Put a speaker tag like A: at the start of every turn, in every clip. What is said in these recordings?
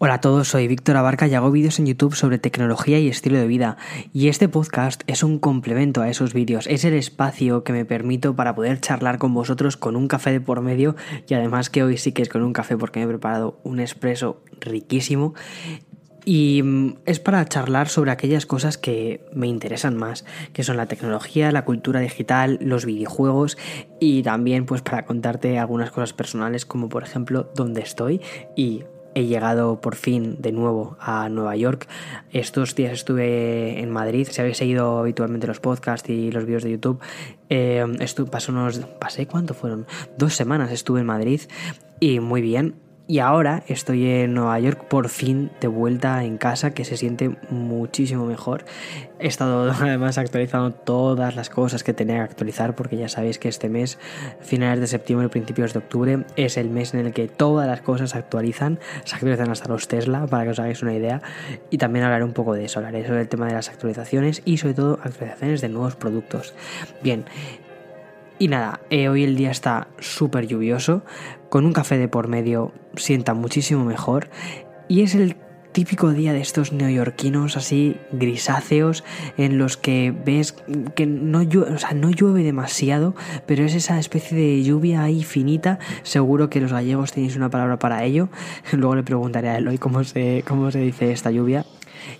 A: Hola a todos, soy Víctor Abarca y hago vídeos en YouTube sobre tecnología y estilo de vida. Y este podcast es un complemento a esos vídeos, es el espacio que me permito para poder charlar con vosotros con un café de por medio y además que hoy sí que es con un café porque me he preparado un expreso riquísimo. Y mm, es para charlar sobre aquellas cosas que me interesan más, que son la tecnología, la cultura digital, los videojuegos y también pues para contarte algunas cosas personales como por ejemplo dónde estoy y he llegado por fin de nuevo a Nueva York. Estos días estuve en Madrid. Si habéis seguido habitualmente los podcasts y los vídeos de YouTube, eh, pasé unos. ¿Pasé cuánto fueron? Dos semanas estuve en Madrid y muy bien. Y ahora estoy en Nueva York por fin de vuelta en casa, que se siente muchísimo mejor. He estado además actualizando todas las cosas que tenía que actualizar, porque ya sabéis que este mes, finales de septiembre, principios de octubre, es el mes en el que todas las cosas se actualizan. Se actualizan hasta los Tesla, para que os hagáis una idea. Y también hablaré un poco de eso, hablaré sobre el tema de las actualizaciones y sobre todo actualizaciones de nuevos productos. Bien, y nada, eh, hoy el día está súper lluvioso, con un café de por medio sienta muchísimo mejor y es el típico día de estos neoyorquinos así grisáceos en los que ves que no llueve, demasiado, pero es esa especie de lluvia ahí finita. Seguro que los gallegos tenéis una palabra para ello. Luego le preguntaré a Eloy cómo se, cómo se dice esta lluvia.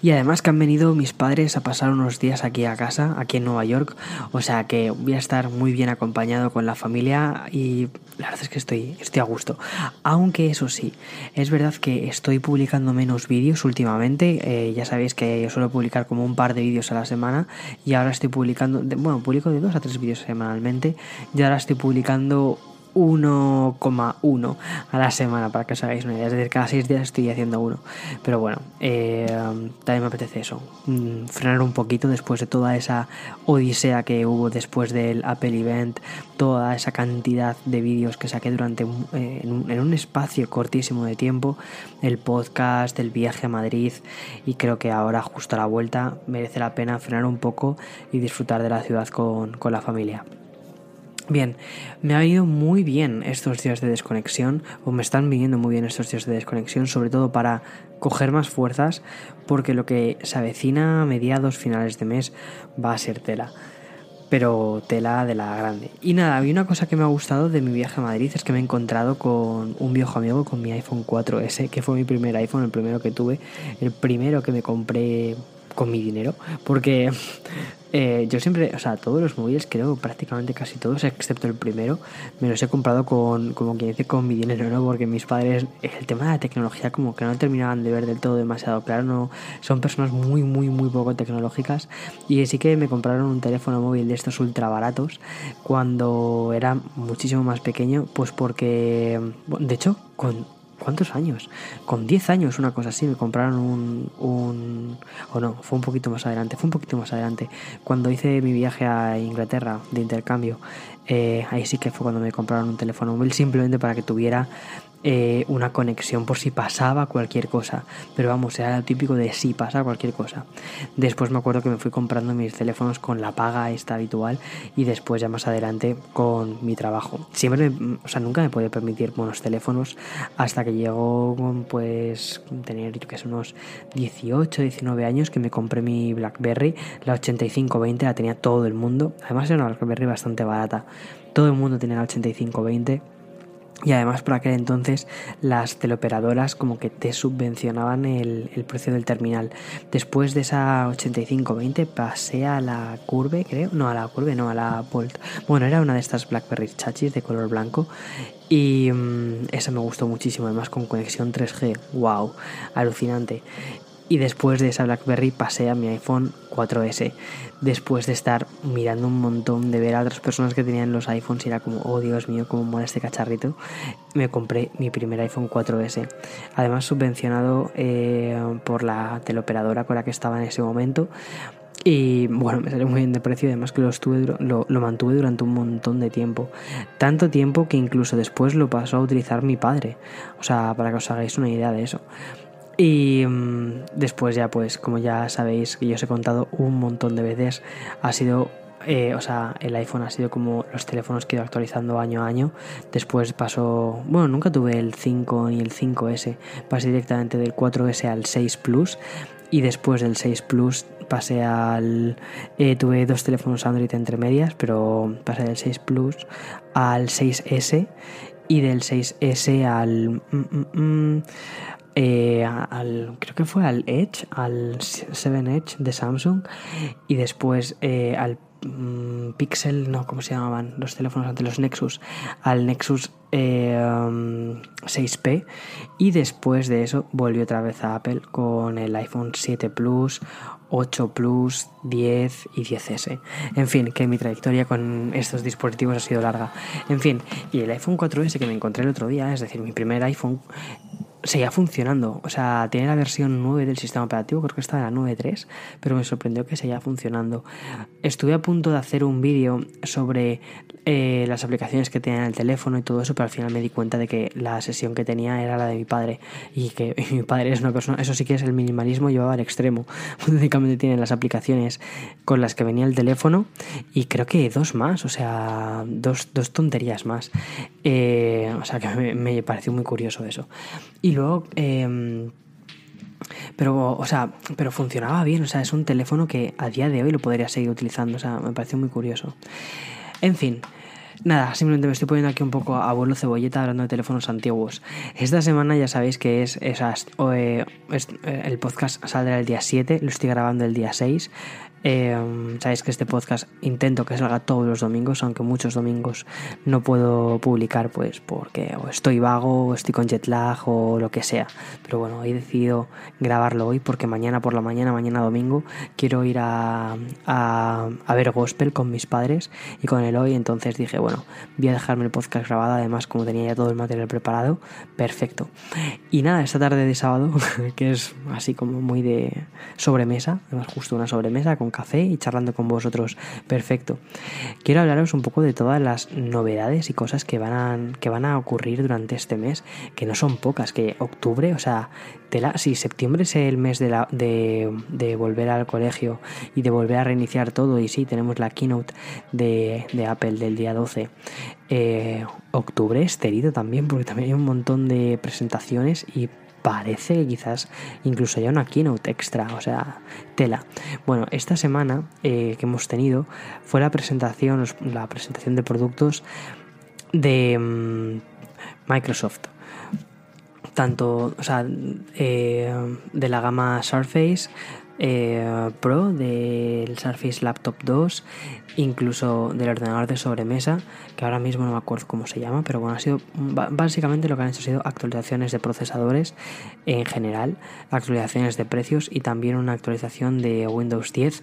A: Y además que han venido mis padres a pasar unos días aquí a casa, aquí en Nueva York, o sea que voy a estar muy bien acompañado con la familia y la verdad es que estoy, estoy a gusto. Aunque eso sí, es verdad que estoy publicando menos vídeos últimamente, eh, ya sabéis que yo suelo publicar como un par de vídeos a la semana y ahora estoy publicando, bueno, publico de dos a tres vídeos semanalmente y ahora estoy publicando 1,1 a la semana, para que os hagáis una idea. Es decir, cada 6 días estoy haciendo uno. Pero bueno, eh, también me apetece eso. Mm, frenar un poquito después de toda esa odisea que hubo después del Apple Event, toda esa cantidad de vídeos que saqué durante eh, en, un, en un espacio cortísimo de tiempo, el podcast, el viaje a Madrid y creo que ahora justo a la vuelta merece la pena frenar un poco y disfrutar de la ciudad con, con la familia. Bien, me ha ido muy bien estos días de desconexión, o me están viniendo muy bien estos días de desconexión, sobre todo para coger más fuerzas, porque lo que se avecina a mediados finales de mes va a ser tela. Pero tela de la grande. Y nada, había una cosa que me ha gustado de mi viaje a Madrid, es que me he encontrado con un viejo amigo con mi iPhone 4S, que fue mi primer iPhone, el primero que tuve, el primero que me compré con mi dinero, porque eh, yo siempre, o sea, todos los móviles, creo prácticamente casi todos, excepto el primero, me los he comprado con, como quien dice, con mi dinero, ¿no? Porque mis padres, el tema de la tecnología, como que no terminaban de ver del todo demasiado claro, no, son personas muy, muy, muy poco tecnológicas. Y sí que me compraron un teléfono móvil de estos ultra baratos cuando era muchísimo más pequeño, pues porque, de hecho, con ¿Cuántos años? Con 10 años, una cosa así, me compraron un, un... O no, fue un poquito más adelante, fue un poquito más adelante. Cuando hice mi viaje a Inglaterra de intercambio, eh, ahí sí que fue cuando me compraron un teléfono móvil simplemente para que tuviera eh, una conexión por si pasaba cualquier cosa. Pero vamos, era lo típico de si pasa cualquier cosa. Después me acuerdo que me fui comprando mis teléfonos con la paga esta habitual y después ya más adelante con mi trabajo. Siempre, o sea, nunca me podía permitir buenos teléfonos hasta que llegó pues tener yo que sé unos 18, 19 años que me compré mi BlackBerry, la 8520 la tenía todo el mundo. Además era una BlackBerry bastante barata. Todo el mundo tenía la 8520 y además por aquel entonces las teleoperadoras como que te subvencionaban el, precio del terminal. Después de esa 8520 pasé a la Curve, creo. No, a la Curve, no, a la Bolt. Bueno, era una de estas BlackBerry chachis de color blanco. Y mm, esa me gustó muchísimo, además con conexión 3G. ¡Wow! Alucinante. Y después de esa BlackBerry pasé a mi iPhone 4S. Después de estar mirando un montón, de ver a otras personas que tenían los iPhones y era como, oh Dios mío, cómo mola este cacharrito, me compré mi primer iPhone 4S. Además subvencionado eh, por la teleoperadora con la que estaba en ese momento. Y bueno, me salió muy bien de precio además que lo, estuve, lo, mantuve durante un montón de tiempo. Tanto tiempo que incluso después lo pasó a utilizar mi padre. O sea, para que os hagáis una idea de eso. Y mm, después ya pues como ya sabéis que yo os he contado un montón de veces, ha sido eh, o sea, el iPhone ha sido como los teléfonos que he ido actualizando año a año. Después pasó, bueno, nunca tuve el 5 ni el 5S, pasé directamente del 4S al 6 Plus. Y después del 6 Plus pasé al... Eh, tuve dos teléfonos Android entre medias, pero pasé del 6 Plus al 6S y del 6S al... Mm, mm, mm, eh, al, creo que fue al Edge, al 7 Edge de Samsung y después eh, al Mm, Pixel, no, ¿cómo se llamaban? Los teléfonos ante los Nexus, al Nexus 6P eh, y después de eso volvió otra vez a Apple con el iPhone 7 Plus, 8 Plus, 10 y 10S. En fin, que mi trayectoria con estos dispositivos ha sido larga. En fin, y el iPhone 4S que me encontré el otro día, es decir, mi primer iPhone, seguía funcionando. O sea, tiene la versión 9 del sistema operativo, creo que está en la 9.3, pero me sorprendió que seguía funcionando. Estuve a punto de hacer un vídeo sobre eh, las aplicaciones que tenía en el teléfono y todo eso, pero al final me di cuenta de que la sesión que tenía era la de mi padre y que mi padre es una persona, eso sí que es el minimalismo llevado al extremo. Únicamente tiene las aplicaciones con las que venía el teléfono y creo que dos más, o sea, dos, dos tonterías más. Eh, o sea, que me, pareció muy curioso eso. Luego... Em, pero, o sea, pero funcionaba bien, o sea, es un teléfono que a día de hoy lo podría seguir utilizando, o sea, me pareció muy curioso. En fin, Nada, simplemente me estoy poniendo aquí un poco a abuelo cebolleta hablando de teléfonos antiguos. Esta semana ya sabéis que es, esas, eh, eh, el podcast saldrá el día 7, lo estoy grabando el día 6. Em, sabéis que este podcast intento que salga todos los domingos, aunque muchos domingos no puedo publicar, pues porque estoy vago, o estoy con jet lag o lo que sea. Pero bueno, he decidido grabarlo hoy porque mañana por la mañana, mañana domingo, quiero ir a, a, a ver gospel con mis padres y con el hoy. Entonces dije, bueno, voy a dejarme el podcast grabado. Además, como tenía ya todo el material preparado, perfecto. Y nada, esta tarde de sábado, que es así como muy de sobremesa, además justo una sobremesa con café y charlando con vosotros. Perfecto. Quiero hablaros un poco de todas las novedades y cosas que van a, que van a ocurrir durante este mes, que no son pocas, que octubre, o sea, si septiembre es el mes de, la, de, volver al colegio y de volver a reiniciar todo, y sí, tenemos la keynote de, de Apple del día 12, eh, octubre es también, porque también hay un montón de presentaciones y parece que quizás incluso haya una keynote extra, o sea, tela. Bueno, esta semana eh, que hemos tenido fue la presentación, la presentación de productos de mm, Microsoft. Tanto, o sea, eh, de la gama Surface, eh, Pro, del Surface Laptop 2, incluso del ordenador de sobremesa, que ahora mismo no me acuerdo cómo se llama, pero bueno, ha sido básicamente lo que han hecho ha sido actualizaciones de procesadores en general, actualizaciones de precios y también una actualización de Windows 10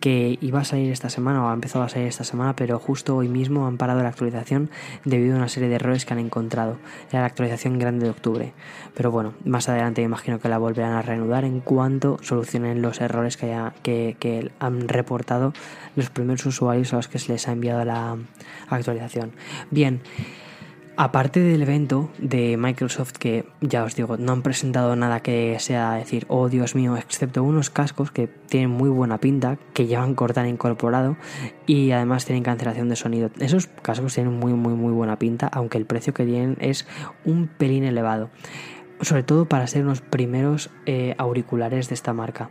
A: que iba a salir esta semana o ha empezado a salir esta semana, pero justo hoy mismo han parado la actualización debido a una serie de errores que han encontrado. Era la actualización grande de octubre. Pero bueno, más adelante imagino que la volverán a reanudar en cuanto solucionen los errores que, haya, que, que han reportado los primeros usuarios a los que se les ha enviado la actualización. Bien. Aparte del evento de Microsoft, que ya os digo, no han presentado nada que sea decir, oh Dios mío, excepto unos cascos que tienen muy buena pinta, que llevan Cortana incorporado y además tienen cancelación de sonido. Esos cascos tienen muy, muy, muy buena pinta, aunque el precio que tienen es un pelín elevado sobre todo para ser unos primeros eh, auriculares de esta marca.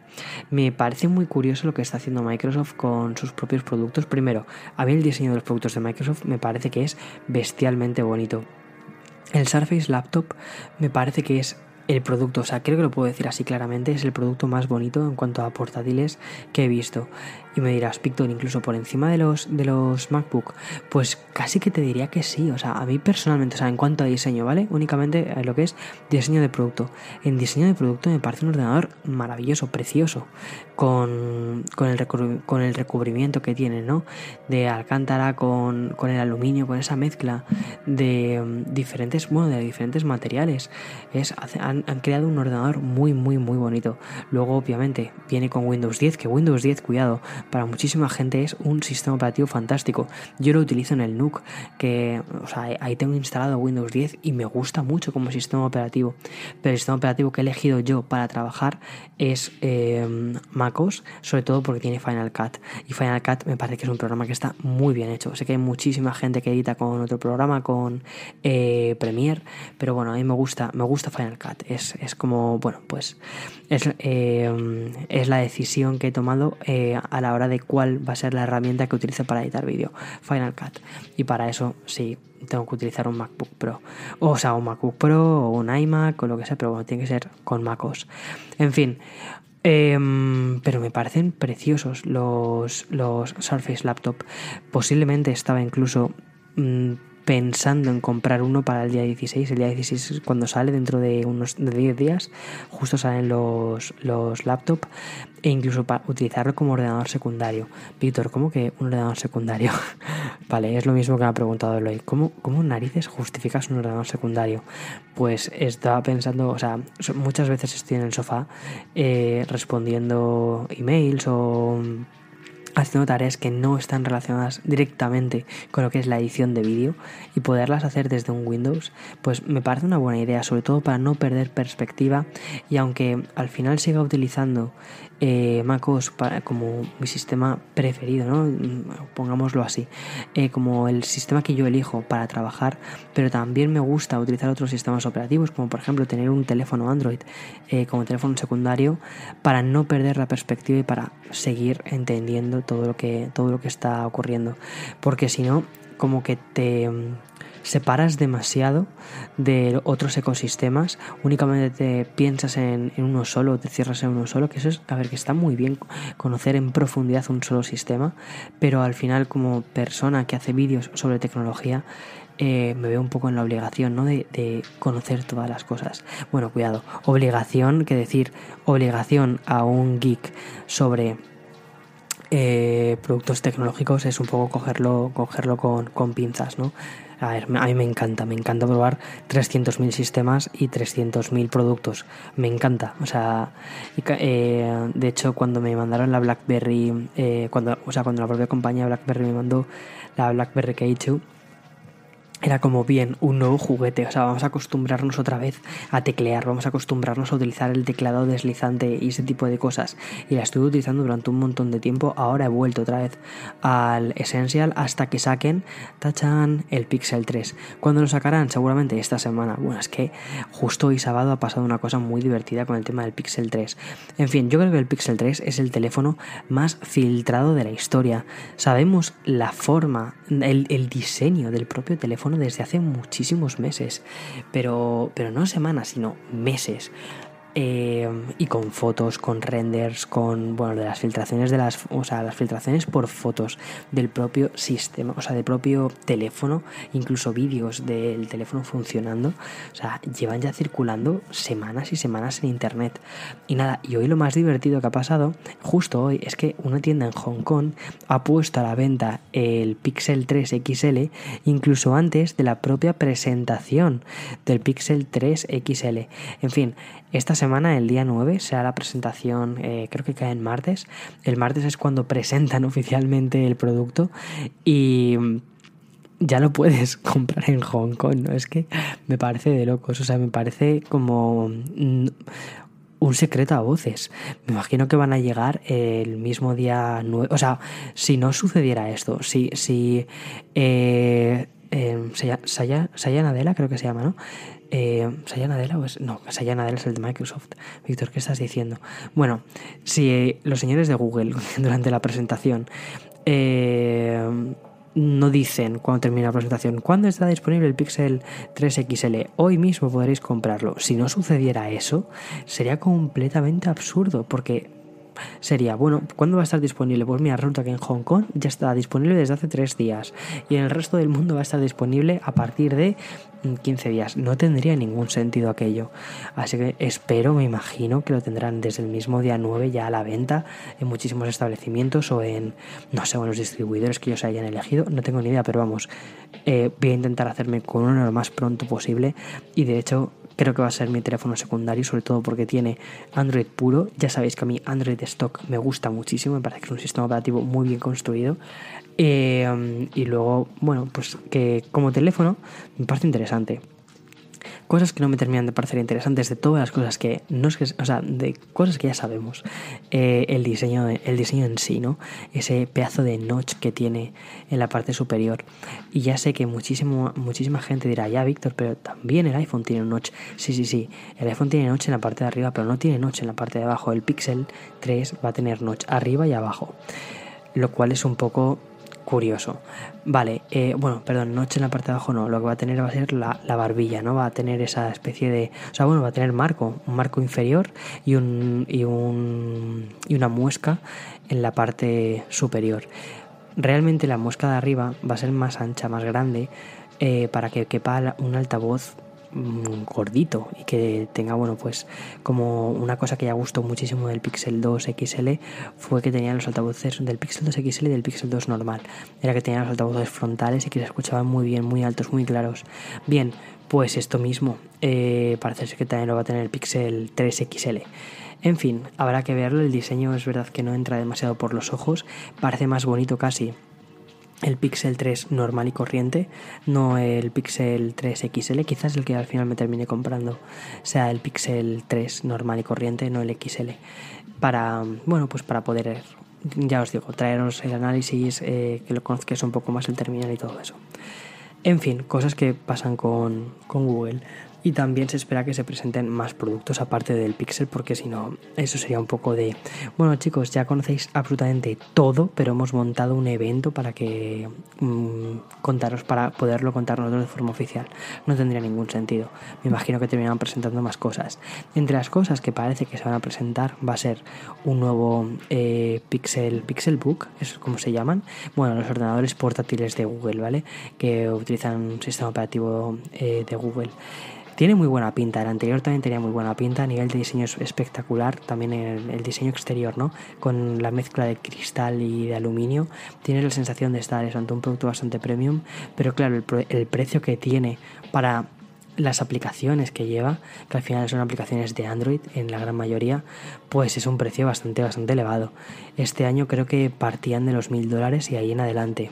A: Me parece muy curioso lo que está haciendo Microsoft con sus propios productos. Primero, a mí el diseño de los productos de Microsoft me parece que es bestialmente bonito. El Surface Laptop me parece que es el producto, o sea, creo que lo puedo decir así claramente, es el producto más bonito en cuanto a portátiles que he visto. Y me dirás, Pictor, incluso por encima de los, de los MacBook, pues casi que te diría que sí. O sea, a mí personalmente, o sea, en cuanto a diseño, ¿vale? Únicamente lo que es diseño de producto. En diseño de producto me parece un ordenador maravilloso, precioso, con, con, el, con el recubrimiento que tiene, ¿no? De alcántara con, con el aluminio, con esa mezcla de mm, diferentes, bueno, de diferentes materiales. Es, han, han creado un ordenador muy, muy, muy bonito. Luego, obviamente, viene con Windows 10, que Windows 10, cuidado, para muchísima gente es un sistema operativo fantástico. Yo lo utilizo en el NUC, que o sea, ahí tengo instalado Windows 10 y me gusta mucho como sistema operativo. Pero el sistema operativo que he elegido yo para trabajar es eh, MacOS, sobre todo porque tiene Final Cut. Y Final Cut me parece que es un programa que está muy bien hecho. Sé que hay muchísima gente que edita con otro programa, con eh, Premiere, pero bueno, a mí me gusta, me gusta Final Cut. Es, es como, bueno, pues es, eh, es la decisión que he tomado eh, a la hora de cuál va a ser la herramienta que utilice para editar vídeo, Final Cut. Y para eso sí, tengo que utilizar un MacBook Pro. O sea, un MacBook Pro o un iMac o lo que sea, pero bueno, tiene que ser con MacOS. En fin. Em, pero me parecen preciosos los, los Surface Laptop. Posiblemente estaba incluso mm, pensando en comprar uno para el día 16. El día 16 cuando sale, dentro de unos de 10 días, justo salen los, los laptops e incluso para utilizarlo como ordenador secundario. Víctor, ¿cómo que un ordenador secundario? vale, es lo mismo que me ha preguntado Eloy. ¿Cómo, ¿Cómo narices justificas un ordenador secundario? Pues estaba pensando, o sea, muchas veces estoy en el sofá eh, respondiendo emails o haciendo tareas que no están relacionadas directamente con lo que es la edición de vídeo y poderlas hacer desde un Windows, pues me parece una buena idea, sobre todo para no perder perspectiva y aunque al final siga utilizando eh, MacOS para, como mi sistema preferido, ¿no? pongámoslo así, eh, como el sistema que yo elijo para trabajar, pero también me gusta utilizar otros sistemas operativos, como por ejemplo tener un teléfono Android eh, como teléfono secundario para no perder la perspectiva y para seguir entendiendo todo lo que, todo lo que está ocurriendo. Porque si no, como que te mm, separas demasiado de otros ecosistemas, únicamente te piensas en, uno solo, te cierras en uno solo, que eso es, a ver, que está muy bien conocer en profundidad un solo sistema, pero al final como persona que hace vídeos sobre tecnología, eh, me veo un poco en la obligación ¿no? de, de, conocer todas las cosas. Bueno, cuidado, obligación, que decir obligación a un geek sobre eh, productos tecnológicos es un poco cogerlo, cogerlo con, con pinzas, ¿no? A ver, a mí me encanta, me encanta probar 300.000 sistemas y 300.000 productos. Me encanta. O sea, eh, de hecho, cuando me mandaron la BlackBerry, eh, cuando, o sea, cuando la propia compañía BlackBerry me mandó la BlackBerry K2, era como bien un nuevo juguete, o sea, vamos a acostumbrarnos otra vez a teclear, vamos a acostumbrarnos a utilizar el teclado deslizante y ese tipo de cosas. Y la estuve utilizando durante un montón de tiempo, ahora he vuelto otra vez al Essential hasta que saquen, tachan, el Pixel 3. ¿Cuándo lo sacarán? Seguramente esta semana. Bueno, es que justo hoy sábado ha pasado una cosa muy divertida con el tema del Pixel 3. En fin, yo creo que el Pixel 3 es el teléfono más filtrado de la historia. Sabemos la forma, el, el diseño del propio teléfono desde hace muchísimos meses, pero, pero no semanas, sino meses. Eh, y con fotos, con renders, con bueno, de las filtraciones de las, o sea, las filtraciones por fotos del propio sistema, o sea, del propio teléfono, incluso vídeos del teléfono funcionando, o sea, llevan ya circulando semanas y semanas en internet. Y nada, y hoy lo más divertido que ha pasado, justo hoy, es que una tienda en Hong Kong ha puesto a la venta el Pixel 3 XL incluso antes de la propia presentación del Pixel 3 XL. En fin, esta semana, el día 9, será la presentación, eh, creo que cae en martes. El martes es cuando presentan oficialmente el producto y ya lo puedes comprar en Hong Kong, ¿no? Es que me parece de locos, o sea, me parece como un secreto a voces. Me imagino que van a llegar el mismo día 9, o sea, si no sucediera esto, si, si eh, eh, Saya, Nadella creo que se llama, ¿no? Eh, Nadella o es, no, Saya es el de Microsoft. Víctor, ¿qué estás diciendo? Bueno, si los señores de Google durante la presentación eh, no dicen cuando termina la presentación cuándo está disponible el Pixel 3 XL, hoy mismo podréis comprarlo. Si no sucediera eso, sería completamente absurdo porque sería, bueno, ¿cuándo va a estar disponible? Pues mira, resulta que en Hong Kong ya está disponible desde hace tres días y en el resto del mundo va a estar disponible a partir de 15 días. No tendría ningún sentido aquello. Así que espero, me imagino que lo tendrán desde el mismo día 9 ya a la venta en muchísimos establecimientos o en, no sé, en los distribuidores que ellos hayan elegido. No tengo ni idea, pero vamos, eh, voy a intentar hacerme con uno lo más pronto posible y de hecho creo que va a ser mi teléfono secundario, sobre todo porque tiene Android puro. Ya sabéis que a mí Android Stock me gusta muchísimo, me parece que es un sistema operativo muy bien construido. Eh, y luego, bueno, pues que como teléfono me parece interesante cosas que no me terminan de parecer interesantes de todas las cosas que no es que, o sea, de cosas que ya sabemos. Eh, el diseño, el diseño en sí, ¿no? Ese pedazo de notch que tiene en la parte superior. Y ya sé que muchísimo, muchísima gente dirá, ya Víctor, pero también el iPhone tiene notch. Sí, sí, sí. El iPhone tiene notch en la parte de arriba, pero no tiene notch en la parte de abajo. El Pixel 3 va a tener notch arriba y abajo. Lo cual es un poco curioso. Vale, eh, bueno, perdón, noche en la parte de abajo no, lo que va a tener va a ser la, barbilla, ¿no? Va a tener esa especie de... O sea, bueno, va a tener marco, un marco inferior y, un, y, un, y una muesca en la parte superior. Realmente la muesca de arriba va a ser más ancha, más grande, eh, para que quepa un altavoz Mm, gordito y que tenga, bueno, pues como una cosa que ya gustó muchísimo del Pixel 2 XL fue que tenía los altavoces del Pixel 2 XL y del Pixel 2 normal. Era que tenía los altavoces frontales y que se escuchaban muy bien, muy altos, muy claros. Bien, pues esto mismo eh, parece ser que también lo va a tener el Pixel 3 XL. En fin, habrá que verlo. El diseño es verdad que no entra demasiado por los ojos. Parece más bonito casi el Pixel 3 normal y corriente, no el Pixel 3 XL, quizás el que al final me termine comprando sea el Pixel 3 normal y corriente, no el XL, para, bueno, pues para poder, ya os digo, traeros el análisis, eh, que lo conozcáis un poco más el terminal y todo eso. En fin, cosas que pasan con, con Google. Y también se espera que se presenten más productos aparte del Pixel, porque si no, eso sería un poco de. Bueno, chicos, ya conocéis absolutamente todo, pero hemos montado un evento para que. Mm, contaros, para poderlo contar nosotros de forma oficial. No tendría ningún sentido. Me imagino que terminarán presentando más cosas. Entre las cosas que parece que se van a presentar va a ser un nuevo eh, Pixel, Pixel Book, es como se llaman. Bueno, los ordenadores portátiles de Google, ¿vale? Que utilizan un sistema operativo eh, de Google. Tiene muy buena pinta, el anterior también tenía muy buena pinta, a nivel de diseño es espectacular, también el, el diseño exterior, ¿no? Con la mezcla de cristal y de aluminio, tiene la sensación de estar es ante un producto bastante premium, pero claro, el, el precio que tiene para las aplicaciones que lleva, que al final son aplicaciones de Android en la gran mayoría, pues es un precio bastante, bastante elevado. Este año creo que partían de los mil dólares y ahí en adelante,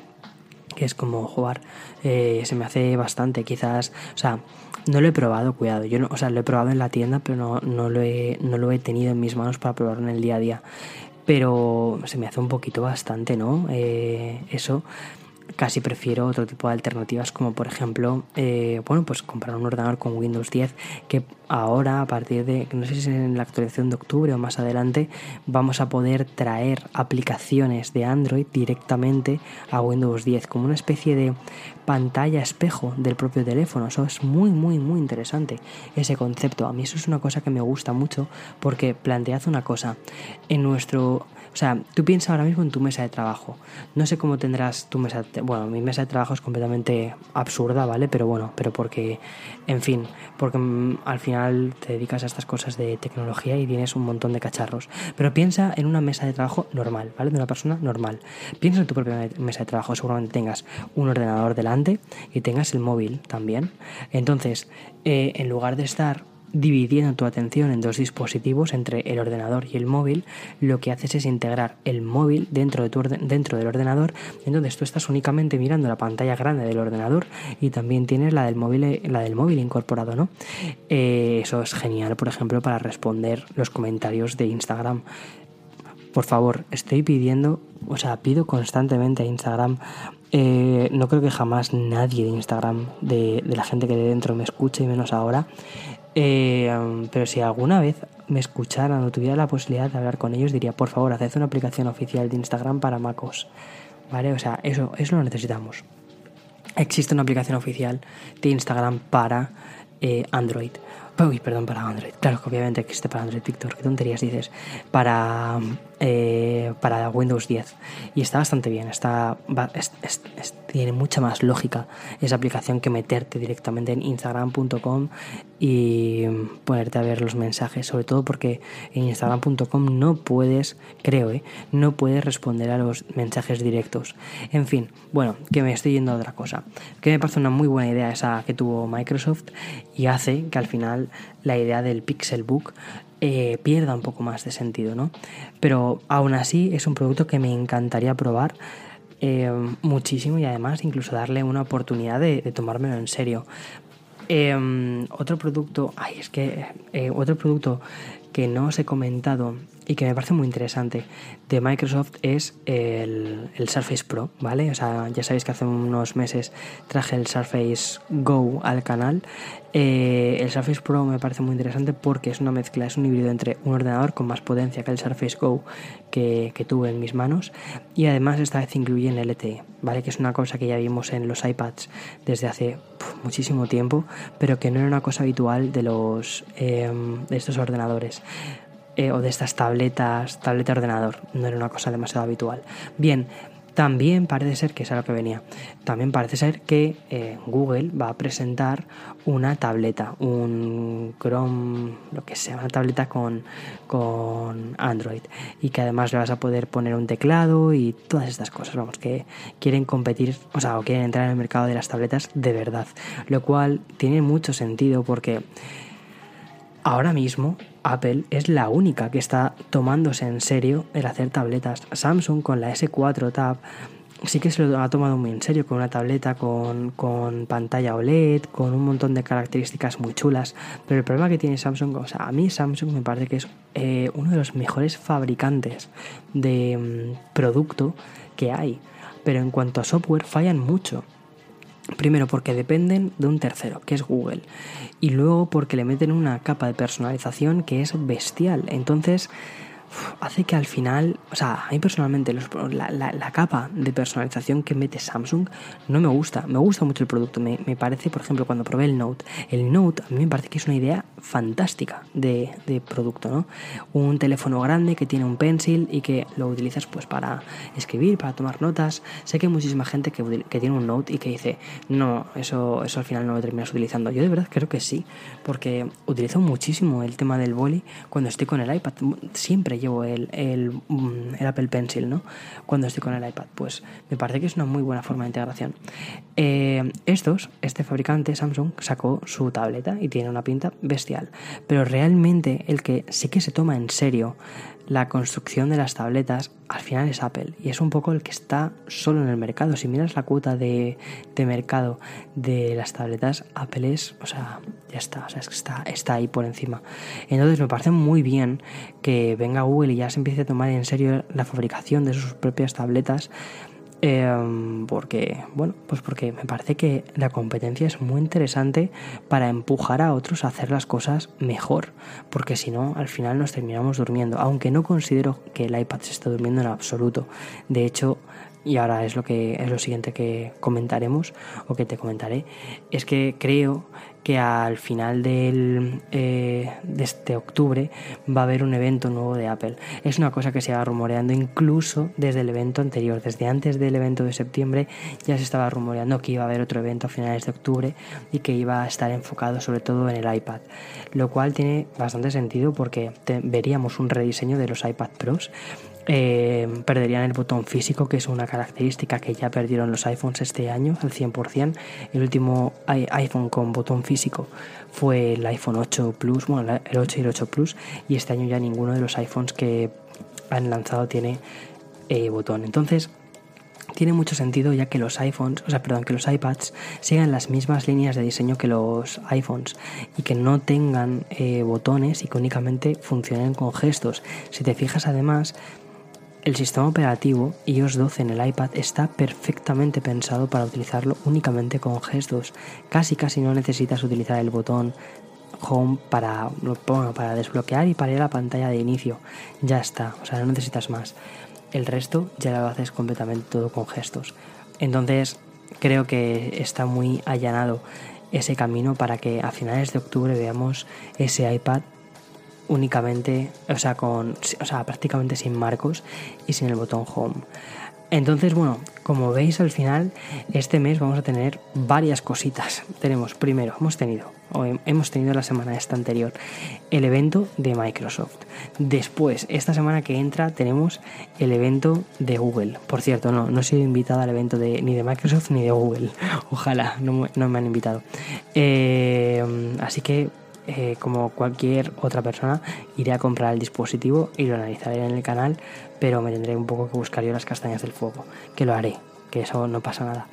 A: que es como jugar, eh, se me hace bastante, quizás, o sea, no lo he probado, cuidado. Yo no, o sea, lo he probado en la tienda, pero no, no, lo he, no lo he tenido en mis manos para probarlo en el día a día. Pero se me hace un poquito bastante, ¿no? Eh, eso casi prefiero otro tipo de alternativas como por ejemplo eh, bueno pues comprar un ordenador con Windows 10 que ahora a partir de no sé si es en la actualización de octubre o más adelante vamos a poder traer aplicaciones de Android directamente a Windows 10 como una especie de pantalla espejo del propio teléfono. Eso es muy muy muy interesante ese concepto. A mí eso es una cosa que me gusta mucho porque plantead una cosa. En nuestro o sea, tú piensas ahora mismo en tu mesa de trabajo. No sé cómo tendrás tu mesa. De, bueno, mi mesa de trabajo es completamente absurda, ¿vale? Pero bueno, pero porque, en fin, porque mm, al final te dedicas a estas cosas de tecnología y tienes un montón de cacharros. Pero piensa en una mesa de trabajo normal, ¿vale? De una persona normal. Piensa en tu propia mesa de trabajo. Seguramente tengas un ordenador delante y tengas el móvil también. Entonces, eh, en lugar de estar dividiendo tu atención en dos dispositivos entre el ordenador y el móvil, lo que haces es integrar el móvil dentro, del ordenador, entonces tú estás únicamente mirando la pantalla grande del ordenador y también tienes la del móvil, la del móvil incorporado, ¿no? Eh, eso es genial, por ejemplo, para responder los comentarios de Instagram. Por favor, estoy pidiendo, o sea, pido constantemente a Instagram eh, no creo que jamás nadie de Instagram, de, de, la gente que de dentro me escuche, y menos ahora, eh, pero si alguna vez me escucharan o tuviera la posibilidad de hablar con ellos, diría, por favor, haced una aplicación oficial de Instagram para MacOS. ¿Vale? O sea, eso, eso lo necesitamos. Existe una aplicación oficial de Instagram para eh, Android. Uy, perdón, para Android. Claro que obviamente existe para Android, Víctor. ¿Qué tonterías dices? Para, eh, para Windows 10 y está bastante bien, está, tiene mucha más lógica esa aplicación que meterte directamente en instagram.com y ponerte a ver los mensajes, sobre todo porque en instagram.com no puedes, creo, ¿eh? no puedes responder a los mensajes directos. En fin, bueno, que me estoy yendo a otra cosa, que me parece una muy buena idea esa que tuvo Microsoft y hace que al final la idea del Pixelbook eh, pierda un poco más de sentido, ¿no? Pero aún así es un producto que me encantaría probar eh, muchísimo y además incluso darle una oportunidad de, tomármelo en serio. Eh, otro producto, ay, es que otro producto que no os he comentado y que me parece muy interesante de Microsoft es el, Surface Pro, ¿vale? O sea, ya sabéis que hace unos meses traje el Surface Go al canal. Eh, el Surface Pro me parece muy interesante porque es una mezcla, es un híbrido entre un ordenador con más potencia que el Surface Go que, tuve en mis manos y además esta vez incluye el LTE, ¿vale? Que es una cosa que ya vimos en los iPads desde hace muchísimo tiempo, pero que no era una cosa habitual de, los, em, de estos ordenadores. Eh, o de estas tabletas, tableta ordenador, no era una cosa demasiado habitual. Bien, también parece ser que es a lo que venía. También parece ser que eh, Google va a presentar una tableta, un Chrome, lo que sea, una tableta con, con Android. Y que además le vas a poder poner un teclado y todas estas cosas. Vamos, que quieren competir, o sea, o quieren entrar en el mercado de las tabletas de verdad. Lo cual tiene mucho sentido porque ahora mismo Apple es la única que está tomándose en serio el hacer tabletas. Samsung con la S4 Tab sí que se lo ha tomado muy en serio con una tableta con, pantalla OLED, con un montón de características muy chulas. Pero el problema que tiene Samsung, o sea, a mí Samsung me parece que es eh, uno de los mejores fabricantes de mm, producto que hay. Pero en cuanto a software fallan mucho. Primero porque dependen de un tercero, que es Google. Y luego porque le meten una capa de personalización que es bestial. Entonces, hace que al final, o sea, a mí personalmente la, capa de personalización que mete Samsung no me gusta, me gusta mucho el producto, me, parece, por ejemplo, cuando probé el Note, el Note a mí me parece que es una idea fantástica de, producto, ¿no? Un teléfono grande que tiene un pencil y que lo utilizas pues para escribir, para tomar notas, sé que hay muchísima gente que, que tiene un Note y que dice, no, eso, eso al final no lo terminas utilizando, yo de verdad creo que sí, porque utilizo muchísimo el tema del boli cuando estoy con el iPad, siempre llevo el, mm, el, Apple Pencil, ¿no? Cuando estoy con el iPad. Pues me parece que es una muy buena forma de integración. Eh, estos, este fabricante, Samsung, sacó su tableta y tiene una pinta bestial. Pero realmente el que sí que se toma en serio la construcción de las tabletas al final es Apple y es un poco el que está solo en el mercado. Si miras la cuota de, mercado de las tabletas, Apple es, o sea, ya está, o sea, es que está, está ahí por encima. Entonces me parece muy bien que venga Google y ya se empiece a tomar en serio la fabricación de sus propias tabletas Em, porque, bueno, pues porque me parece que la competencia es muy interesante para empujar a otros a hacer las cosas mejor, porque si no, al final nos terminamos durmiendo, aunque no considero que el iPad se esté durmiendo en absoluto. De hecho, y ahora es lo que es lo siguiente que comentaremos o que te comentaré, es que creo que al final del, eh, de este octubre va a haber un evento nuevo de Apple. Es una cosa que se va rumoreando incluso desde el evento anterior, desde antes del evento de septiembre ya se estaba rumoreando que iba a haber otro evento a finales de octubre y que iba a estar enfocado sobre todo en el iPad, lo cual tiene bastante sentido porque veríamos un rediseño de los iPad Pros eh, perderían el botón físico, que es una característica que ya perdieron los iPhones este año al 100%. El último iPhone con botón físico fue el iPhone 8 Plus, bueno, el 8 y el 8 Plus, y este año ya ninguno de los iPhones que han lanzado tiene eh, botón. Entonces, tiene mucho sentido ya que los iPhones, o sea, perdón, que los iPads sigan las mismas líneas de diseño que los iPhones y que no tengan eh, botones y que únicamente funcionen con gestos. Si te fijas además, el sistema operativo iOS 12 en el iPad está perfectamente pensado para utilizarlo únicamente con gestos. Casi casi no necesitas utilizar el botón Home para, para desbloquear y para ir a la pantalla de inicio. Ya está, o sea, no necesitas más. El resto ya lo haces completamente todo con gestos. Entonces, creo que está muy allanado ese camino para que a finales de octubre veamos ese iPad únicamente, o sea, con, o sea, prácticamente sin marcos y sin el botón home. Entonces, bueno, como veis al final, este mes vamos a tener varias cositas. Tenemos, primero, hemos tenido, o hemos tenido la semana esta anterior, el evento de Microsoft. Después, esta semana que entra, tenemos el evento de Google. Por cierto, no, no he sido invitado al evento de, ni de Microsoft ni de Google. Ojalá, no, no me han invitado. Eh, así que eh, como cualquier otra persona, iré a comprar el dispositivo y lo analizaré en el canal, pero me tendré un poco que buscar yo las castañas del fuego, que lo haré, que eso no pasa nada.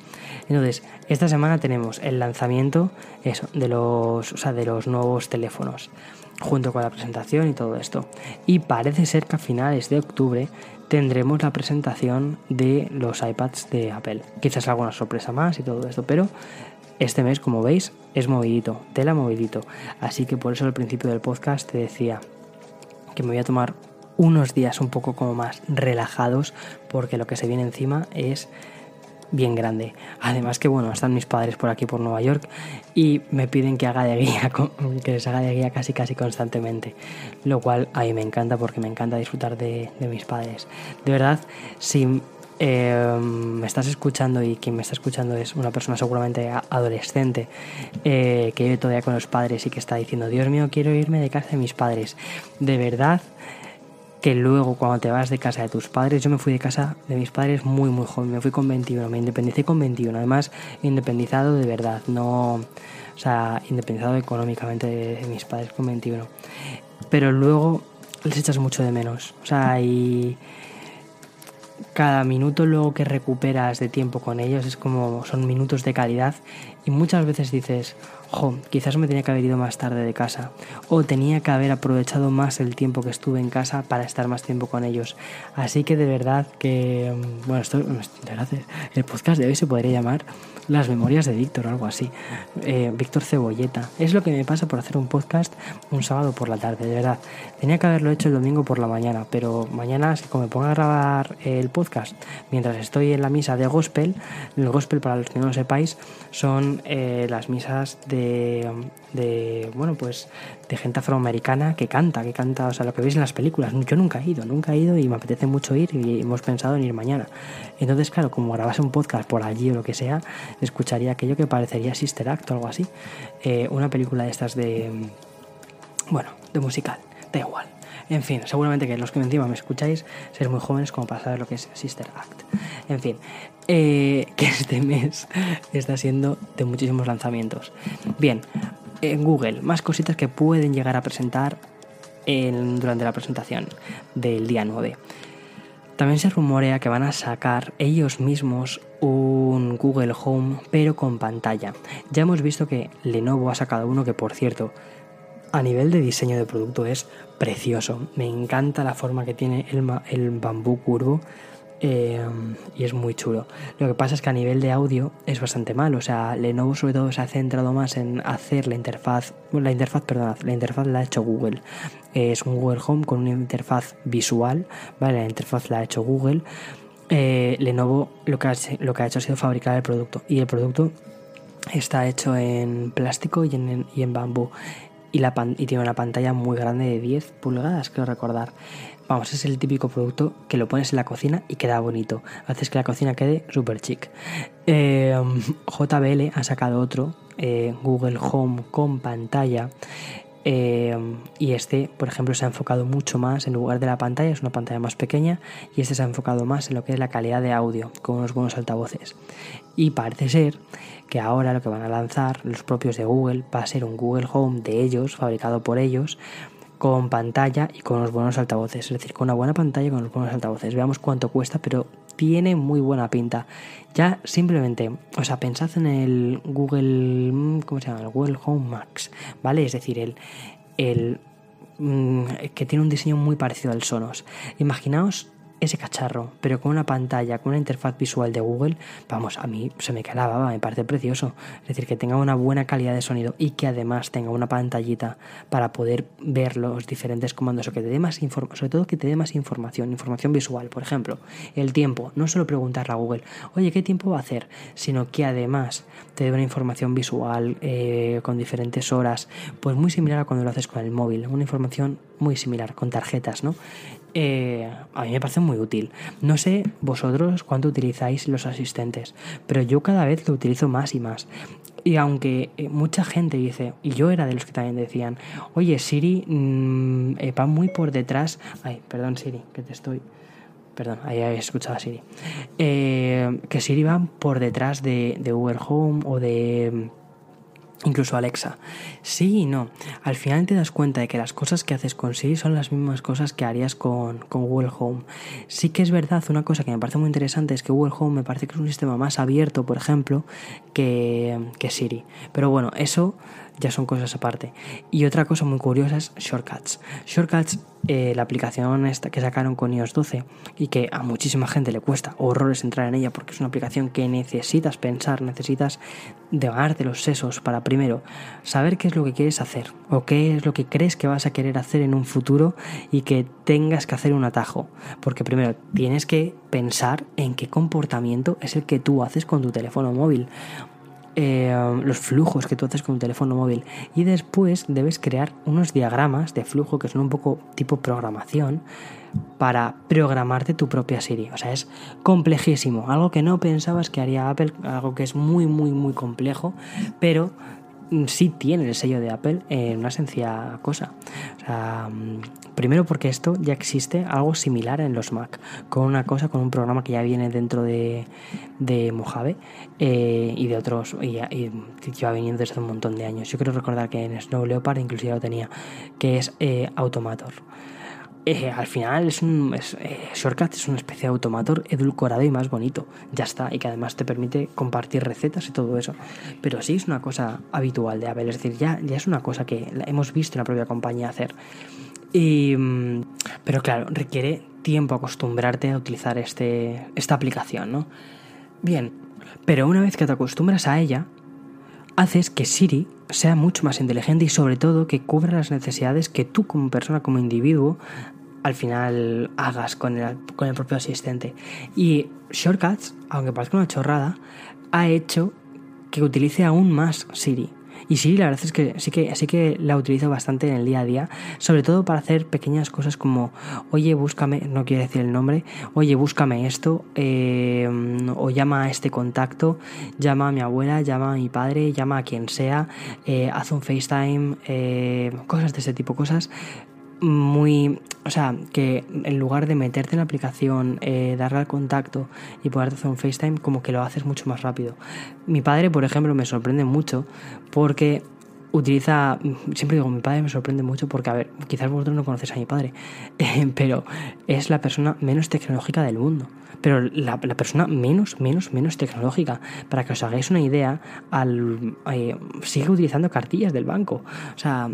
A: Entonces, esta semana tenemos el lanzamiento eso, de, los, de los nuevos teléfonos, junto con la presentación y todo esto. Y parece ser que a finales de octubre tendremos la presentación de los iPads de Apple. Quizás alguna sorpresa más y todo esto, pero este mes, como veis, es movidito, tela movidito. Así que por eso al principio del podcast te decía que me voy a tomar unos días un poco como más relajados porque lo que se viene encima es bien grande. Además que bueno, están mis padres por aquí por Nueva York y me piden que haga de guía, que les haga de guía casi casi constantemente. Lo cual a mí me encanta porque me encanta disfrutar de, mis padres. De verdad, si eh, me estás escuchando y quien me está escuchando es una persona seguramente adolescente eh, que vive todavía con los padres y que está diciendo, Dios mío, quiero irme de casa de mis padres. De verdad que luego cuando te vas de casa de tus padres, yo me fui de casa de mis padres muy muy joven, me fui con 21, me independicé con 21, además independizado de verdad, no, o sea, independizado económicamente de, mis padres con 21. Pero luego les echas mucho de menos, o sea, y cada minuto luego que recuperas de tiempo con ellos es como son minutos de calidad y muchas veces dices, jo, quizás me tenía que haber ido más tarde de casa o tenía que haber aprovechado más el tiempo que estuve en casa para estar más tiempo con ellos. Así que de verdad que, mm, bueno, esto, de verdad, el podcast de hoy se podría llamar las memorias de Víctor o algo así. Eh, Víctor Cebolleta. Es lo que me pasa por hacer un podcast un sábado por la tarde, de verdad. Tenía que haberlo hecho el domingo por la mañana, pero mañana, si como me pongo a grabar el podcast mientras estoy en la misa de gospel, el gospel para los que no lo sepáis, son eh, las misas de, bueno, pues de gente afroamericana que canta, que canta, o sea, lo que veis en las películas. Yo nunca he ido, nunca he ido y me apetece mucho ir y hemos pensado en ir mañana. Entonces, claro, como grabase un podcast por allí o lo que sea, escucharía aquello que parecería Sister Act o algo así. Eh, una película de estas de, bueno, de musical, da igual. En fin, seguramente que los que encima me escucháis seréis muy jóvenes como para saber lo que es Sister Act. En fin, eh, que este mes está siendo de muchísimos lanzamientos. Bien, en Google, más cositas que pueden llegar a presentar durante la presentación del día 9. También se rumorea que van a sacar ellos mismos un Google Home pero con pantalla. Ya hemos visto que Lenovo ha sacado uno que por cierto a nivel de diseño de producto es precioso. Me encanta la forma que tiene el, el bambú curvo Y es muy chulo. Lo que pasa es que a nivel de audio es bastante malo. O sea, Lenovo sobre todo se ha centrado más en hacer la interfaz, la interfaz, perdón, la interfaz la ha hecho Google. es un Google Home con una interfaz visual, ¿vale? La interfaz la ha hecho Google. Eh, Lenovo lo que, ha, lo que ha hecho ha sido fabricar el producto y el producto está hecho en plástico y en, y en bambú y, la y tiene una pantalla muy grande de 10 pulgadas, creo recordar. Vamos, es el típico producto que lo pones en la cocina y queda bonito. Haces que la cocina quede súper chic. Eh, JBL ha sacado otro, eh, Google Home con pantalla. Eh, y este, por ejemplo, se ha enfocado mucho más en lugar de la pantalla, es una pantalla más pequeña, y este se ha enfocado más en lo que es la calidad de audio, con unos buenos altavoces. Y parece ser que ahora lo que van a lanzar los propios de Google va a ser un Google Home de ellos, fabricado por ellos, con pantalla y con los buenos altavoces. Es decir, con una buena pantalla y con los buenos altavoces. Veamos cuánto cuesta, pero tiene muy buena pinta. Ya simplemente, o sea, pensad en el Google, mm, ¿cómo se llama? El Google Home Max, ¿vale? Es decir, el, el mm, que tiene un diseño muy parecido al Sonos. Imaginaos ese cacharro, pero con una pantalla, con una interfaz visual de Google, vamos, a mí se me cae la baba, me parece precioso. Es decir, que tenga una buena calidad de sonido y que además tenga una pantallita para poder ver los diferentes comandos o que te dé más información, sobre todo que te dé más información, información visual. Por ejemplo, el tiempo, no solo preguntarle a Google, oye, ¿qué tiempo va a hacer? Sino que además te dé una información visual eh, con diferentes horas, pues muy similar a cuando lo haces con el móvil, una información muy similar, con tarjetas, ¿no? Eh, a mí me parece muy útil. No sé vosotros cuánto utilizáis los asistentes, pero yo cada vez lo utilizo más y más. Y aunque eh, mucha gente dice, y yo era de los que también decían, oye, Siri mm, eh, va muy por detrás. Ay, perdón, Siri, que te estoy. Perdón, ahí he escuchado a Siri. que Siri va por detrás de, de Google Home o de Incluso Alexa. Sí y no. Al final te das cuenta de que las cosas que haces con Siri son las mismas cosas que harías con, Google Home. Sí que es verdad, una cosa que me parece muy interesante es que Google Home me parece que es un sistema más abierto, por ejemplo, que, que Siri. Pero bueno, eso ya son cosas aparte. Y otra cosa muy curiosa es Shortcuts. Shortcuts, eh, la aplicación esta que sacaron con iOS 12 y que a muchísima gente le cuesta horrores entrar en ella porque es una aplicación que necesitas pensar, necesitas de los sesos para primero saber qué es lo que quieres hacer o qué es lo que crees que vas a querer hacer en un futuro y que tengas que hacer un atajo. Porque primero tienes que pensar en qué comportamiento es el que tú haces con tu teléfono móvil eh, los flujos que tú haces con un teléfono móvil y después debes crear unos diagramas de flujo que son un poco tipo programación para programarte tu propia Siri. O sea, es complejísimo, algo que no pensabas que haría Apple, algo que es muy, muy, muy complejo, pero sí tiene el sello de Apple en una sencilla cosa. Mm, primero porque esto ya existe algo similar en los Mac, con una cosa, con un programa que ya viene dentro de, de Mojave eh, y de otros, y, y, lleva viniendo desde un montón de años. Yo quiero recordar que en Snow Leopard inclusive lo tenía, que es eh, Automator. Eh, al final es un eh, Shortcut es una especie de automator edulcorado y más bonito. Ya está. Y que además te permite compartir recetas y todo eso. Pero sí es una cosa habitual de Apple. Es decir, ya, es una cosa que hemos visto en la propia compañía hacer. Mm, pero claro, requiere tiempo acostumbrarte a utilizar este, esta aplicación, ¿no? Bien, pero una vez que te acostumbras a ella, haces que Siri sea mucho más inteligente y sobre todo que cubra las necesidades que tú como persona, como individuo, al final hagas con el, con el propio asistente. Y Shortcuts, aunque parezca una chorrada, ha hecho que utilice aún más Siri. Y sí, la verdad es que sí que sí que la utilizo bastante en el día a día, sobre todo para hacer pequeñas cosas como, oye, búscame, no quiero decir el nombre, oye, búscame esto, eh, o llama a este contacto, llama a mi abuela, llama a mi padre, llama a quien sea, eh, haz un FaceTime, eh, cosas de ese tipo, cosas muy. O sea, que en lugar de meterte en la aplicación, eh, darle al contacto y poder hacer un FaceTime, como que lo haces mucho más rápido. Mi padre, por ejemplo, me sorprende mucho porque utiliza. Siempre digo, mi padre me sorprende mucho porque, a ver, quizás vosotros no conocéis a mi padre, pero es la persona menos tecnológica del mundo. Pero la, persona menos, menos, menos tecnológica. Para que os hagáis una idea, al, eh, sigue utilizando cartillas del banco. O sea,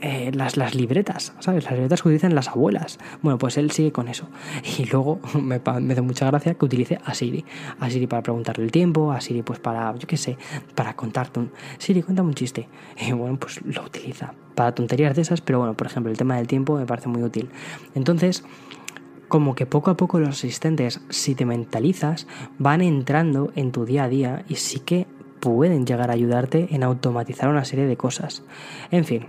A: eh, las, las libretas, ¿sabes? Las libretas que utilizan las abuelas. Bueno, pues él sigue con eso. Y luego me, me da mucha gracia que utilice a Siri. A Siri para preguntarle el tiempo, a Siri pues para, yo qué sé, para contarte un... Siri, cuéntame un chiste. Y bueno, pues lo utiliza para tonterías de esas, pero bueno, por ejemplo, el tema del tiempo me parece muy útil. Entonces, como que poco a poco los asistentes, si te mentalizas, van entrando en tu día a día y sí que pueden llegar a ayudarte en automatizar una serie de cosas. En fin,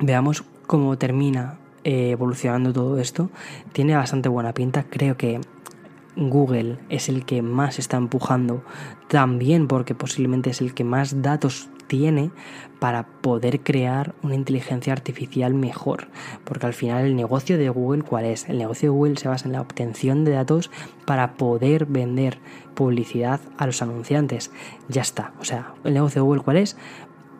A: veamos cómo termina eh, evolucionando todo esto. Tiene bastante buena pinta. Creo que Google es el que más está empujando también porque posiblemente es el que más datos tiene para poder crear una inteligencia artificial mejor. Porque al final el negocio de Google, ¿cuál es? El negocio de Google se basa en la obtención de datos para poder vender publicidad a los anunciantes. Ya está. O sea, el negocio de Google, ¿cuál es?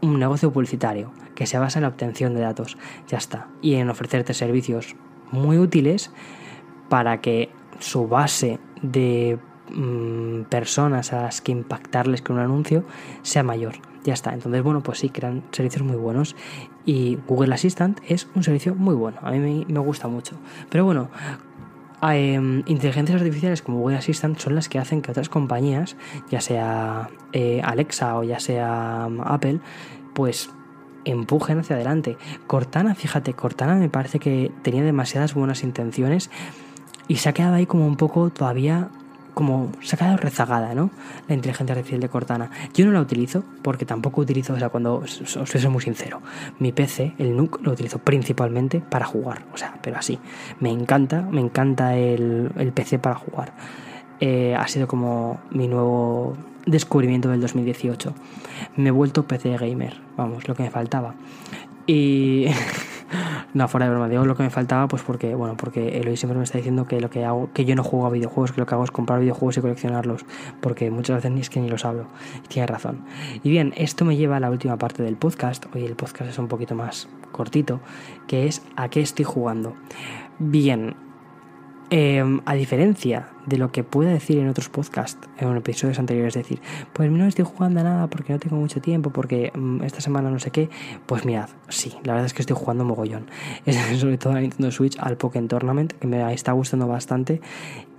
A: un negocio publicitario que se basa en la obtención de datos. Ya está. Y en ofrecerte servicios muy útiles para que su base de mm, personas a las que impactarles con un anuncio sea mayor. Ya está. Entonces, bueno, pues sí, crean servicios muy buenos. Y Google Assistant es un servicio muy bueno. A mí me, gusta mucho. Pero bueno, em, inteligencias artificiales como Google Assistant son las que hacen que otras compañías, ya sea eh, Alexa o ya sea um, Apple, pues empujen hacia adelante. Cortana, fíjate, Cortana me parece que tenía demasiadas buenas intenciones y se ha quedado ahí como un poco todavía como se ha quedado rezagada, ¿no? La inteligencia artificial de Cortana. Yo no la utilizo porque tampoco utilizo, o sea, cuando os, soy muy sincero, mi PC, el NUC, lo utilizo principalmente para jugar, o sea, pero así. Me encanta, me encanta el, el PC para jugar. Eh, ha sido como mi nuevo descubrimiento del 2018. Me he vuelto PC gamer, vamos, lo que me faltaba. Y no, fuera de broma, digo lo que me faltaba, pues porque, bueno, porque Eloy siempre me está diciendo que lo que hago, que yo no juego a videojuegos, que lo que hago es comprar videojuegos y coleccionarlos, porque muchas veces ni es que ni los hablo. Y tiene razón. Y bien, esto me lleva a la última parte del podcast. Hoy el podcast es un poquito más cortito, que es a qué estoy jugando. Bien, eh, a diferencia de lo que pueda decir en otros podcasts, en episodios anteriores, decir, pues no estoy jugando a nada porque no tengo mucho tiempo, porque mm, esta semana no sé qué, pues mirad, sí, la verdad es que estoy jugando mogollón. Es, sobre todo a Nintendo Switch, al Pokémon Tournament, que me está gustando bastante.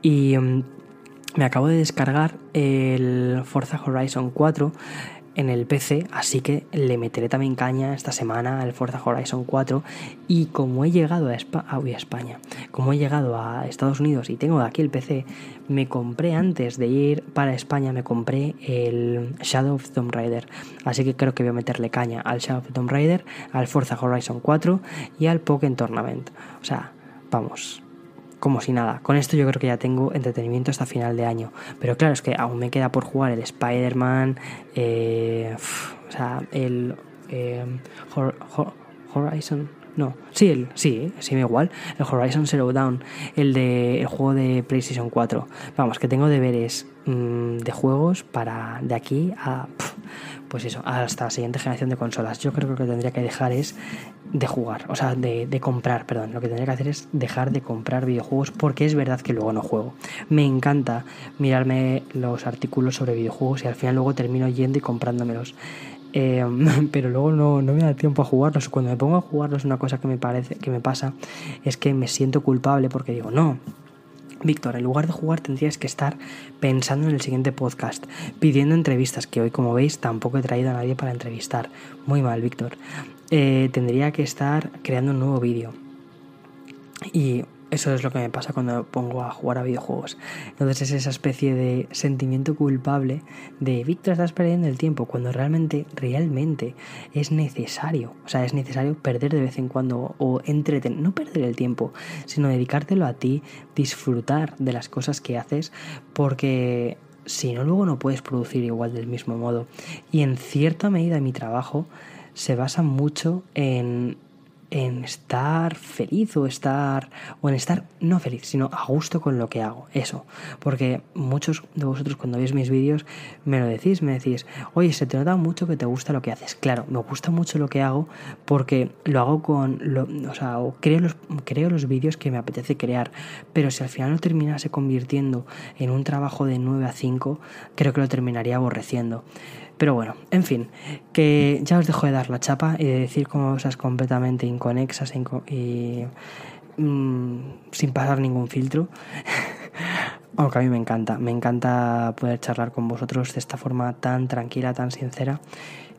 A: Y mm, me acabo de descargar el Forza Horizon 4 en el PC, así que le meteré también caña esta semana al Forza Horizon 4 y como he llegado a, ah, a España, como he llegado a Estados Unidos y tengo aquí el PC, me compré antes de ir para España, me compré el Shadow of Tomb Raider, así que creo que voy a meterle caña al Shadow of Tomb Raider, al Forza Horizon 4 y al Pokémon Tournament, o sea, vamos, como si nada. Con esto yo creo que ya tengo entretenimiento hasta final de año. Pero claro, es que aún me queda por jugar el Spider-Man, eh, o sea, el eh, Horizon. No, sí, el, sí, sí, me igual. El Horizon Zero el de el juego de PlayStation 4. Vamos, que tengo deberes mmm, de juegos para de aquí a pues eso, hasta la siguiente generación de consolas. Yo creo que lo que tendría que dejar es de jugar, o sea, de, comprar, perdón. Lo que tendría que hacer es dejar de comprar videojuegos porque es verdad que luego no juego. Me encanta mirarme los artículos sobre videojuegos y al final luego termino yendo y comprándomelos. Eh, pero luego no, no, me da tiempo a jugarlos. Cuando me pongo a jugarlos, una cosa que me parece que me pasa es que me siento culpable porque digo, no, Víctor, en lugar de jugar tendrías que estar pensando en el siguiente podcast, pidiendo entrevistas, que hoy como veis tampoco he traído a nadie para entrevistar. Muy mal, Víctor. Eh, tendría que estar creando un nuevo vídeo. Y eso es lo que me pasa cuando me pongo a jugar a videojuegos. Entonces es esa especie de sentimiento culpable de Víctor, estás perdiendo el tiempo, cuando realmente, realmente es necesario. O sea, es necesario perder de vez en cuando o entretener, no perder el tiempo, sino dedicártelo a ti, disfrutar de las cosas que haces, porque si no, luego no puedes producir igual del mismo modo. Y en cierta medida mi trabajo se basa mucho en en estar feliz o estar o en estar no feliz, sino a gusto con lo que hago, eso, porque muchos de vosotros cuando veis mis vídeos me lo decís, me decís, "Oye, se te nota mucho que te gusta lo que haces." Claro, me gusta mucho lo que hago porque lo hago con lo, o sea, creo los creo los vídeos que me apetece crear, pero si al final lo terminase convirtiendo en un trabajo de 9 a 5, creo que lo terminaría aborreciendo. Pero bueno, en fin, que ya os dejo de dar la chapa y de decir cosas completamente inconexas y mmm, sin pasar ningún filtro. Aunque a mí me encanta, me encanta poder charlar con vosotros de esta forma tan tranquila, tan sincera.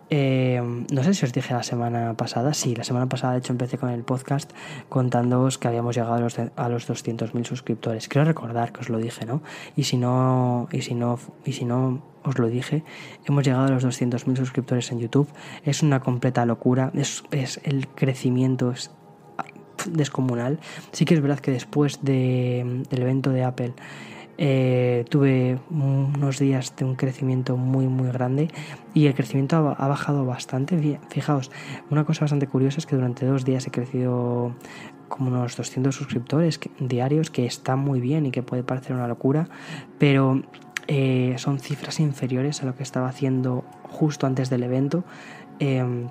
A: Eh, no sé si os dije la semana pasada, sí, la semana pasada de hecho empecé con el podcast contándoos que habíamos llegado a los, a los 200.000 suscriptores. Quiero recordar que os lo dije, ¿no? Y si no, y si no, y si no os lo dije, hemos llegado a los 200.000 suscriptores en YouTube. Es una completa locura, es, es el crecimiento es descomunal. Sí que es verdad que después de, del evento de Apple eh, tuve unos días de un crecimiento muy muy grande y el crecimiento ha, bajado bastante. Fijaos, una cosa bastante curiosa es que durante dos días he crecido como unos 200 suscriptores diarios, que está muy bien y que puede parecer una locura, pero eh, son cifras inferiores a lo que estaba haciendo justo antes del evento. Eh,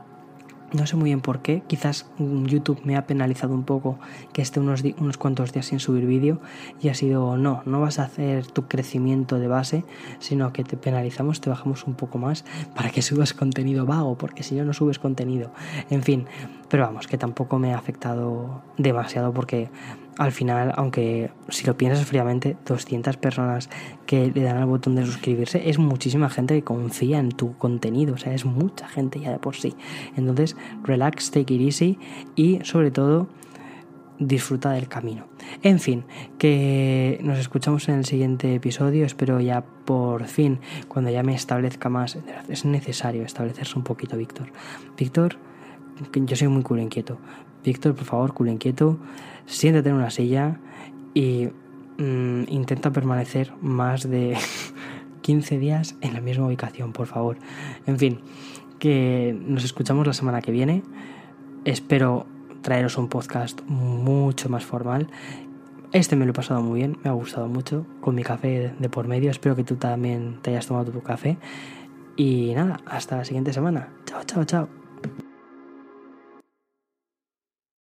A: no sé muy bien por qué, quizás YouTube me ha penalizado un poco que esté unos, unos cuantos días sin subir vídeo y ha sido, no, no vas a hacer tu crecimiento de base, sino que te penalizamos, te bajamos un poco más para que subas contenido vago, porque si no, no subes contenido. En fin, pero vamos, que tampoco me ha afectado demasiado porque al final, aunque si lo piensas fríamente, 200 personas que le dan al botón de suscribirse es muchísima gente que confía en tu contenido, o sea, es mucha gente ya de por sí. Entonces, relax, take it easy y sobre todo disfruta del camino. En fin, que nos escuchamos en el siguiente episodio. Espero ya por fin, cuando ya me establezca más, es necesario establecerse un poquito, Víctor. Víctor, yo soy muy culo inquieto. Víctor, por favor, culo inquieto, siéntate en una silla y mm, intenta permanecer más de 15 días en la misma ubicación, por favor. En fin, que nos escuchamos la semana que viene. Espero traeros un podcast mucho más formal. Este me lo he pasado muy bien, me ha gustado mucho, con mi café de por medio. Espero que tú también te hayas tomado tu café. Y nada, hasta la siguiente semana. Chao, chao, chao.